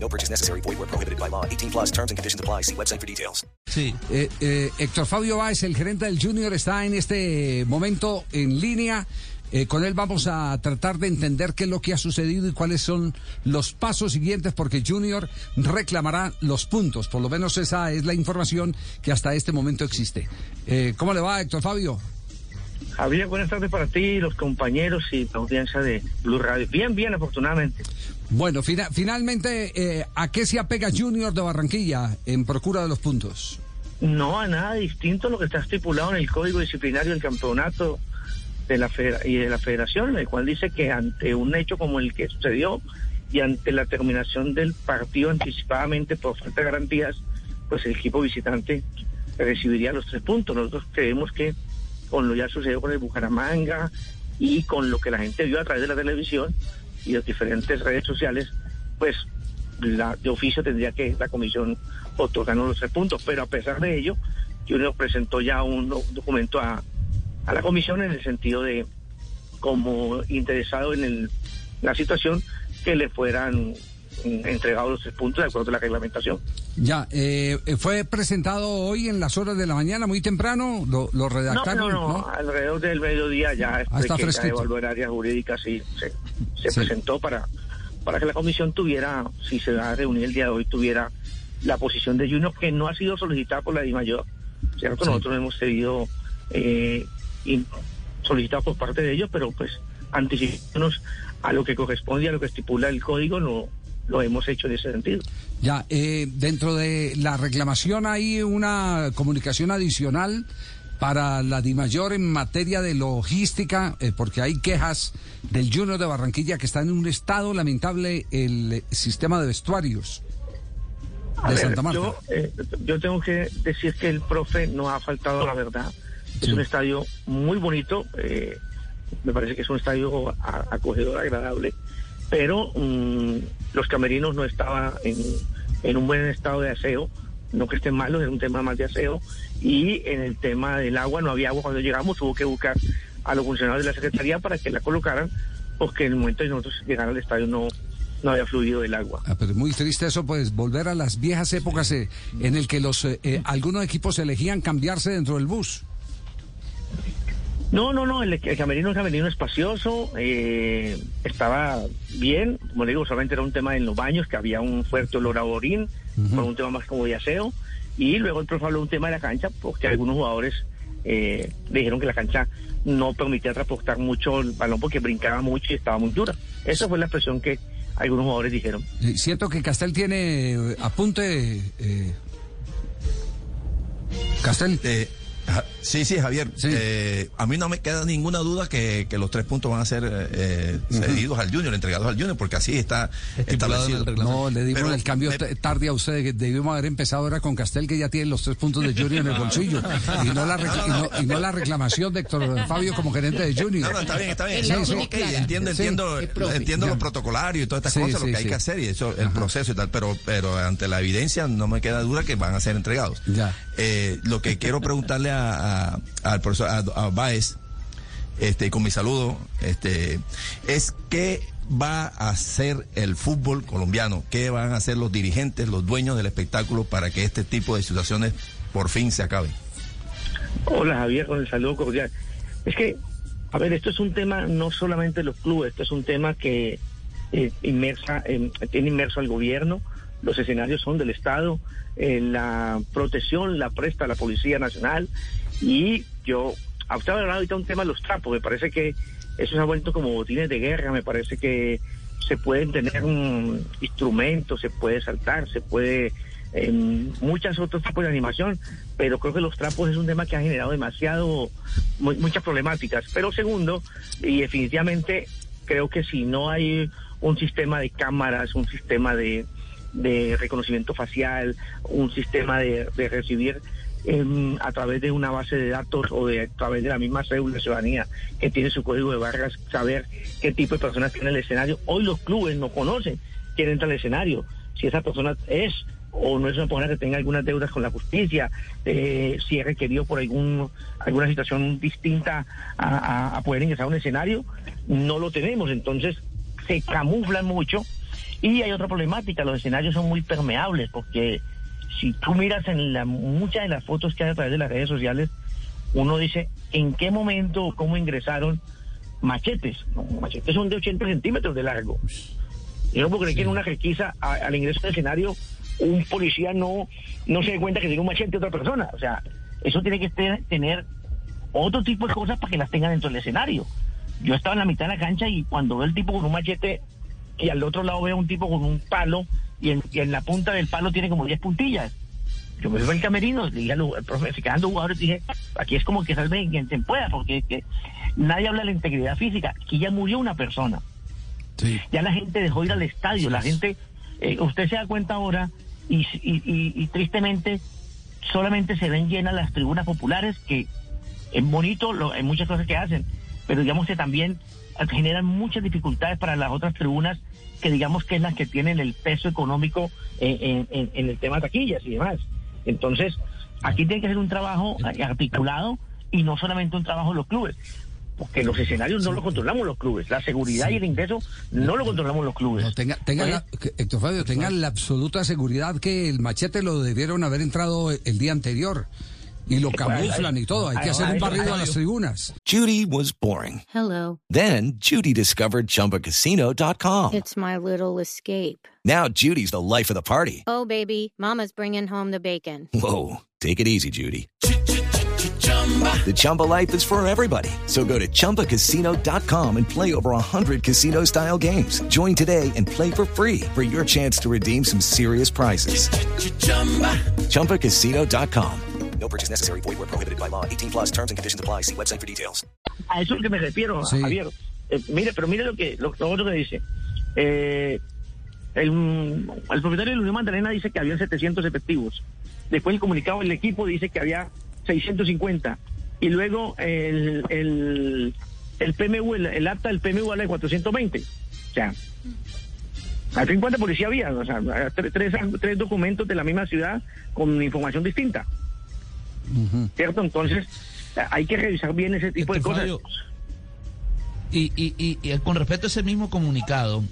No purchase necessary. Void where prohibited by law. 18 plus terms and conditions apply. See website for details. Sí. Eh, eh, Héctor Fabio Báez, el gerente del Junior, está en este momento en línea. Eh, con él vamos a tratar de entender qué es lo que ha sucedido y cuáles son los pasos siguientes, porque Junior reclamará los puntos. Por lo menos esa es la información que hasta este momento existe. Eh, ¿Cómo le va, Héctor Fabio? Javier, buenas tardes para ti, los compañeros y la audiencia de Blue Radio. Bien, bien, afortunadamente. Bueno, fina- finalmente, eh, ¿a qué se apega Junior de Barranquilla en procura de los puntos? No a nada distinto a lo que está estipulado en el Código Disciplinario del Campeonato de la y de la Federación, el cual dice que ante un hecho como el que sucedió y ante la terminación del partido anticipadamente por falta de garantías, pues el equipo visitante recibiría los tres puntos. Nosotros creemos que con lo ya sucedió con el Bucaramanga y con lo que la gente vio a través de la televisión y las diferentes redes sociales, pues la, de oficio tendría que la comisión otorgarnos los tres puntos. Pero a pesar de ello, Junior presentó ya un do- documento a, a la comisión en el sentido de, como interesado en la situación, que le fueran entregados los tres puntos de acuerdo a la reglamentación. Ya, eh, fue presentado hoy en las horas de la mañana, muy temprano, lo, lo No, redactaron, no, no, alrededor del mediodía ya Ah, está después que ya evaluó el área jurídica sí se, se Sí. presentó para, para que la comisión tuviera, si se va a reunir el día de hoy, tuviera la posición de Junior que no ha sido solicitada por la DIMAYOR, ¿cierto? Sí. Nosotros hemos tenido eh, in- solicitado por parte de ellos, pero pues anticipándonos a lo que corresponde a lo que estipula el código, no lo hemos hecho en ese sentido. Ya, eh, dentro de la reclamación hay una comunicación adicional para la DIMAYOR en materia de logística, eh, porque hay quejas del Junior de Barranquilla que está en un estado lamentable el sistema de vestuarios A de ver, Santa Marta. Yo, eh, yo tengo que decir que el profe no ha faltado la verdad. Es un estadio muy bonito, eh, me parece que es un estadio acogedor, agradable, pero mm, los camerinos no estaban en, en un buen estado de aseo, no que estén malos, es un tema más de aseo, y en el tema del agua no había agua cuando llegamos, hubo que buscar a los funcionarios de la Secretaría para que la colocaran, porque en el momento de nosotros llegar al estadio no, no había fluido el agua. Ah, pero es muy triste eso, pues volver a las viejas épocas eh, en el que los eh, eh, algunos equipos elegían cambiarse dentro del bus. No, no, no, el, el camerino es un camerino espacioso, eh, estaba bien, como le digo, solamente era un tema en los baños, que había un fuerte olor a orín, por un tema más como de aseo, y luego el profe habló de un tema de la cancha, porque algunos jugadores eh, dijeron que la cancha no permitía transportar mucho el balón porque brincaba mucho y estaba muy dura. Esa fue la expresión que algunos jugadores dijeron. Eh, Siento que Castel tiene eh, apunte. eh, Castel. Eh, ja- sí, sí, Javier. Sí. Eh, a mí no me queda ninguna duda que, que los tres puntos van a ser eh, cedidos al Junior, entregados al Junior, porque así está establecido. No, le dimos Pero el cambio me- tarde a usted, que debimos haber empezado ahora con Castel, que ya tiene los tres puntos de Junior en el bolsillo. Y no la, recla- y no, y no la reclamación de Héctor Fabio como gerente de Junior. no, está bien, está bien. Sí, sí. entiendo, Sí. entiendo, entiendo Ya. lo protocolario y todas estas Sí, cosas, sí, lo que hay que hacer y eso, el proceso y tal, pero, pero ante la evidencia no me queda duda que van a ser entregados. Ya. Eh, lo que quiero preguntarle a, a- al profesor a, Baez, este, con mi saludo, este, es qué va a hacer el fútbol colombiano, qué van a hacer los dirigentes, los dueños del espectáculo para que este tipo de situaciones por fin se acaben. Hola Javier, con el saludo cordial. Es que, a ver, esto es un tema no solamente de los clubes, esto es un tema que eh, inmersa, eh, tiene inmerso al gobierno, los escenarios son del Estado, eh, la protección la presta la Policía Nacional y yo, a usted ha hablado ahorita un tema de los trapos, me parece que eso se ha vuelto como botines de guerra, me parece que se pueden tener mm, instrumentos, se puede saltar, se puede en muchas otros tipos de animación, pero creo que los trapos es un tema que ha generado demasiado, mu- muchas problemáticas. Pero segundo, y definitivamente creo que si no hay un sistema de cámaras, un sistema de, de reconocimiento facial, un sistema de, de recibir em, a través de una base de datos o de, a través de la misma cédula de ciudadanía que tiene su código de barras, saber qué tipo de personas tiene el escenario. Hoy los clubes no conocen quién entra al escenario, si esa persona es o no es una persona que tenga algunas deudas con la justicia, eh, si es requerido por algún alguna situación distinta a, a- a poder ingresar a un escenario, no lo tenemos. Entonces se camuflan mucho y hay otra problemática, los escenarios son muy permeables porque si tú miras en la, muchas de las fotos que hay a través de las redes sociales, uno dice en qué momento o cómo ingresaron machetes. No, machetes son de 80 centímetros de largo. Yo no puedo creer que en una requisa a- al ingreso del escenario un policía no, no se dé cuenta que tiene un machete de otra persona. O sea, eso tiene que te- tener otro tipo de cosas para que las tengan dentro del escenario. Yo estaba en la mitad de la cancha y cuando veo el tipo con un machete y al otro lado veo un tipo con un palo y en, y en la punta del palo tiene como 10 puntillas. Yo me fui al camerino, le dije al al profe, se quedan jugadores, dije, aquí es como que salven quien se pueda, porque que nadie habla de la integridad física. Aquí ya murió una persona. Sí. Ya la gente dejó ir al estadio, la gente, eh, usted se da cuenta ahora y, y- y- y tristemente solamente se ven llenas las tribunas populares, que es bonito, lo, hay muchas cosas que hacen, pero digamos que también generan muchas dificultades para las otras tribunas que digamos que es las que tienen el peso económico eh, en, en- en el tema de taquillas y demás. Entonces, aquí tiene que ser un trabajo eh, articulado y no solamente un trabajo de los clubes porque los escenarios no los controlamos los clubes, la seguridad y el ingreso no lo controlamos los clubes. No, tenga, tenga la, Héctor Fabio, tenga la absoluta seguridad que el machete lo debieron haber entrado el día anterior. Y lo camuflan y todo. Hay que hacer un barrido a las tribunas. Judy was boring. Hello. Then Judy discovered ChumbaCasino.com. It's my little escape. Now Judy's the life of the party. Oh, baby, Mama's bringing home the bacon. Whoa, take it easy, Judy. The Chumba life is for everybody. So go to ChumbaCasino.com and play over 100 casino style games. Join today and play for free for your chance to redeem some serious prizes. ChumbaCasino.com. No purchase necessary. Void where prohibited by law. 18 plus terms and conditions apply. See website for details. a eso es lo que me refiero, Sí. Javier. Eh, mire, pero mire lo que lo, lo otro que dice. Eh, el, el propietario de la Unión Magdalena dice que había 700 efectivos. Después el comunicado del equipo dice que había 650. Y luego el, el, el PMU, el, el acta del PMU habla de 420. O sea, al fin cuánta policía había, o sea, tres, tres, tres documentos de la misma ciudad con información distinta. ¿Cierto? Entonces, hay que revisar bien ese tipo de cosas. Fabio, Y, y, y, y con respecto a ese mismo comunicado,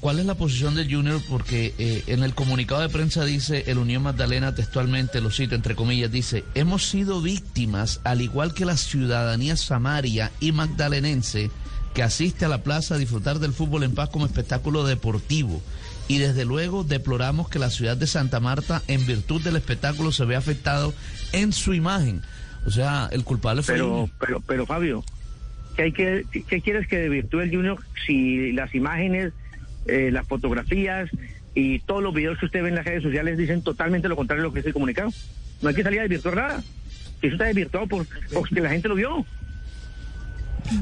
¿cuál es la posición del Junior? Porque eh, en el comunicado de prensa dice el Unión Magdalena textualmente, lo cito entre comillas, dice, hemos sido víctimas, al igual que la ciudadanía samaria y magdalenense, que asiste a la plaza a disfrutar del fútbol en paz como espectáculo deportivo. Y desde luego deploramos que la ciudad de Santa Marta, en virtud del espectáculo, se vea afectado en su imagen. O sea, el culpable fue Pero, pero, pero Fabio, ¿qué, hay que, qué quieres que desvirtúe el Junior si las imágenes, eh, las fotografías y todos los videos que usted ve en las redes sociales dicen totalmente lo contrario de lo que es el comunicado? No hay que salir a desvirtuar nada. Eso está desvirtuado por, porque la gente lo vio.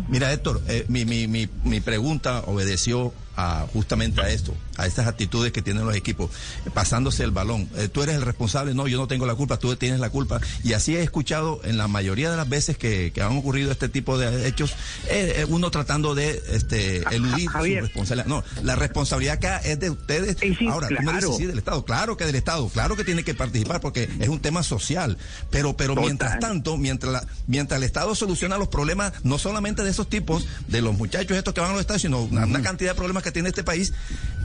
Mira, Héctor, eh, mi, mi, mi, mi pregunta obedeció a, justamente a esto, a estas actitudes que tienen los equipos, pasándose el balón. Eh, tú eres el responsable, no, yo no tengo la culpa, tú tienes la culpa. Y así he escuchado en la mayoría de las veces que, que han ocurrido este tipo de hechos, eh, eh, uno tratando de este, eludir Javier. su responsabilidad. No, la responsabilidad acá es de ustedes. Sí, Ahora, tú me dices, claro. sí, del Estado. Claro que del Estado, claro que tiene que participar porque es un tema social. Pero, pero Total. mientras tanto, mientras, la- mientras el Estado soluciona los problemas, no solamente de esos tipos, de los muchachos estos que van a los estadios, sino una, una cantidad de problemas que tiene este país,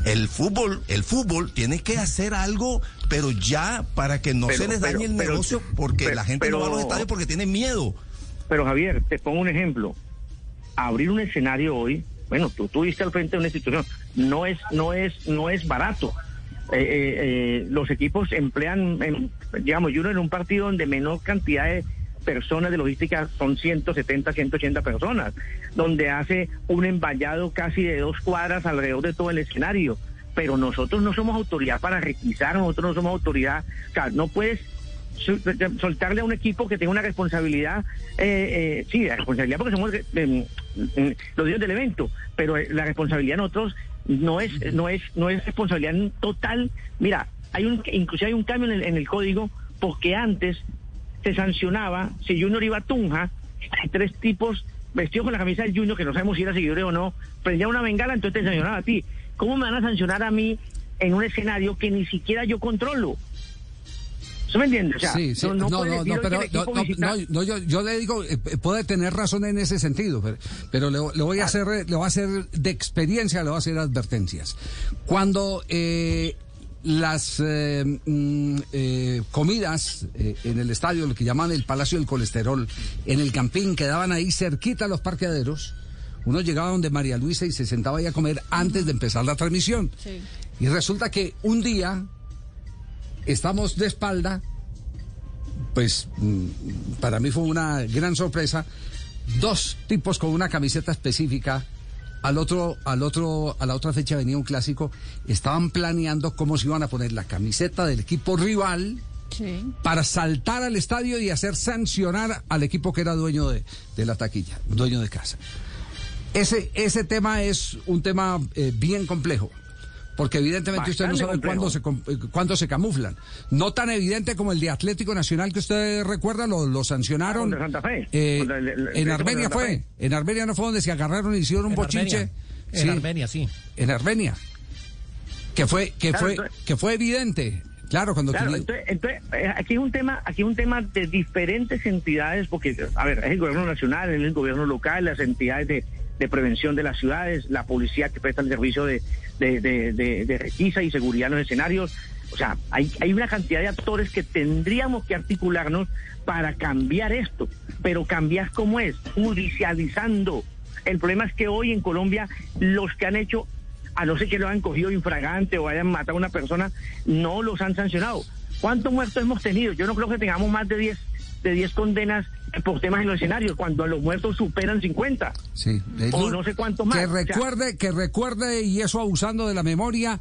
el fútbol, el fútbol tiene que hacer algo, pero ya para que no Pero- se les dañe pero- el pero- negocio, porque la gente no va a los estadios porque tiene miedo. Pero Javier, te pongo un ejemplo. Abrir un escenario hoy, bueno, tú estuviste al frente de una institución, no es, no es, no es barato. Eh, eh, eh, los equipos emplean, em, digamos, yo en un partido donde menor cantidad de personas de logística son 170, 180 personas, donde hace un envallado casi de dos cuadras alrededor de todo el escenario. Pero nosotros no somos autoridad para requisar, nosotros no somos autoridad, o sea, no puedes su- soltarle a un equipo que tenga una responsabilidad, eh, eh, sí, la responsabilidad porque somos eh, eh, los dios del evento, pero eh, la responsabilidad nosotros no es, no es, no es responsabilidad total. Mira, hay un, inclusive hay un cambio en el, en el código porque antes se sancionaba si Junior iba a Tunja, hay tres tipos vestidos con la camisa del Junior, que no sabemos si era seguidor o no, prendía una bengala, entonces te sancionaba a ti. ¿Cómo me van a sancionar a mí en un escenario que ni siquiera yo controlo? ¿Se me entiende? O sea, Sí, sí. no, No, no no, pero no, no, no, yo, yo le digo, eh, eh, puede tener razón en ese sentido, pero, pero le, le voy a hacer, le voy a hacer de experiencia, le voy a hacer advertencias. Cuando eh, las eh, mm, eh, comidas eh, en el estadio, lo que llaman el Palacio del Colesterol, en el Campín, quedaban ahí cerquita a los parqueaderos, uno llegaba donde María Luisa y se sentaba ahí a comer antes de empezar la transmisión. Y resulta que un día estamos de espalda pues mm, para mí fue una gran sorpresa. Dos tipos con una camiseta específica. Al otro, al otro, a la otra fecha venía un clásico. Estaban planeando cómo se iban a poner la camiseta del equipo rival para saltar al estadio y hacer sancionar al equipo que era dueño de, de la taquilla, dueño de casa. Ese, ese tema es un tema eh, bien complejo. Porque evidentemente usted no sabe cuándo se, eh, cuándo se camuflan. No tan evidente como el de Atlético Nacional que usted recuerda, lo, lo sancionaron. Santa Fe. Eh, Contra el- el- el en Armenia Santa fue. Fe. En Armenia no fue donde se agarraron y hicieron un En bochinche. Armenia. En Sí, Armenia, sí. En Armenia. Que fue, que Claro, fue, entonces- que fue evidente. Claro, cuando Claro, quería- entonces, entonces, eh, aquí es un tema, aquí es un tema de diferentes entidades, porque, a ver, es el gobierno nacional, es el gobierno local, las entidades de, de prevención de las ciudades, la policía que presta el servicio de, de, de, de- de requisa y seguridad en los escenarios. O sea, hay, hay una cantidad de actores que tendríamos que articularnos para cambiar esto. Pero cambiar cómo es, judicializando. El problema es que hoy en Colombia los que han hecho a no ser que lo hayan cogido infragante o hayan matado a una persona, no los han sancionado. ¿Cuántos muertos hemos tenido? Yo no creo que tengamos más de 10 de 10 condenas por temas en los escenarios, cuando los muertos superan 50. Sí, O no sé cuántos más. Que O sea- recuerde, que recuerde, y eso abusando de la memoria,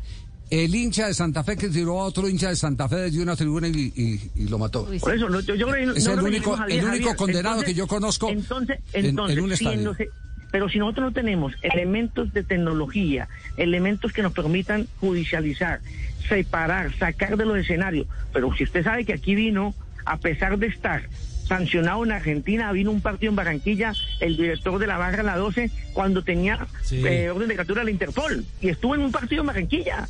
el hincha de Santa Fe que tiró a otro hincha de Santa Fe desde una tribuna y, y- y lo mató. Por eso, no, yo, yo creo que no- Es no el único- el 10, único Javier. condenado que yo conozco Entonces, en- en entonces un si en estadio. los- pero si nosotros no tenemos elementos de tecnología, elementos que nos permitan judicializar, separar, sacar de los escenarios, pero si usted sabe que aquí vino, a pesar de estar sancionado en Argentina, vino un partido en Barranquilla, el director de la barra la 12, cuando tenía Sí. eh, orden de captura de la Interpol, y estuvo en un partido en Barranquilla.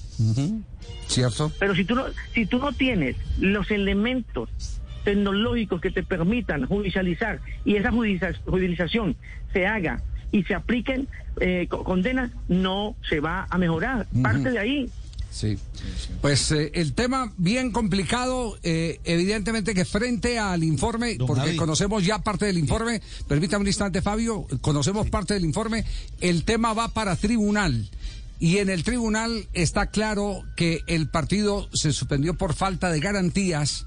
¿Cierto? Pero si tú no, si tú no tienes los elementos tecnológicos que te permitan judicializar y esa judicia- judicialización se haga y se apliquen eh, co- condenas, no se va a mejorar. Parte de ahí. Sí. Pues eh, el tema bien complicado, eh, evidentemente que frente al informe, Don porque Javi. conocemos ya parte del informe, permítame un instante Fabio, conocemos parte del informe, el tema va para tribunal. Y en el tribunal está claro que el partido se suspendió por falta de garantías,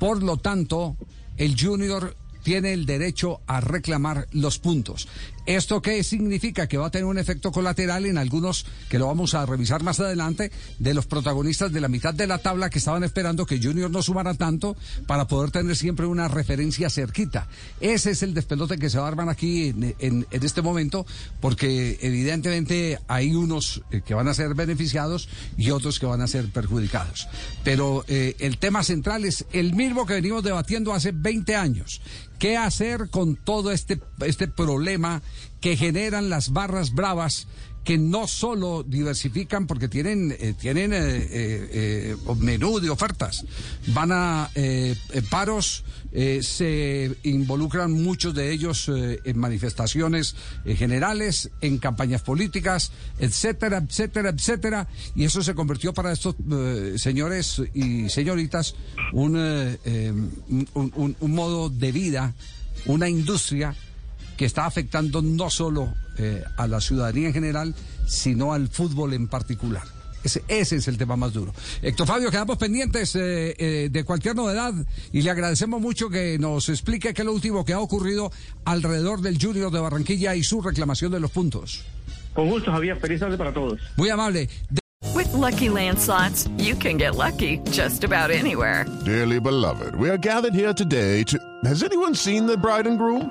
por lo tanto, el Junior tiene el derecho a reclamar los puntos. ¿Esto qué significa? Que va a tener un efecto colateral en algunos, que lo vamos a revisar más adelante, de los protagonistas de la mitad de la tabla que estaban esperando que Junior no sumara tanto para poder tener siempre una referencia cerquita. Ese es el despelote que se va a armar aquí en, este momento, porque evidentemente hay unos eh, que van a ser beneficiados y otros que van a ser perjudicados. Pero eh, el tema central es el mismo que venimos debatiendo hace 20 años. ¿Qué hacer con todo este, este problema que generan las barras bravas? que no solo diversifican porque tienen eh, tienen eh, eh, menú de ofertas van a paros se involucran muchos de ellos en manifestaciones generales en campañas políticas etcétera etcétera etcétera y eso se convirtió para estos señores y señoritas un- un- un modo de vida una industria que está afectando no solo eh, a la ciudadanía en general, sino al fútbol en particular. Ese, ese es el tema más duro. Héctor Fabio, quedamos pendientes eh, eh, de cualquier novedad y le agradecemos mucho que nos explique qué es lo último que ha ocurrido alrededor del Junior de Barranquilla y su reclamación de los puntos. Con gusto, Javier. Feliz tarde para todos. Muy amable. De- With Lucky Land slots, you can get lucky just about anywhere. Dearly beloved, we are gathered here today to. Has anyone seen the bride and groom?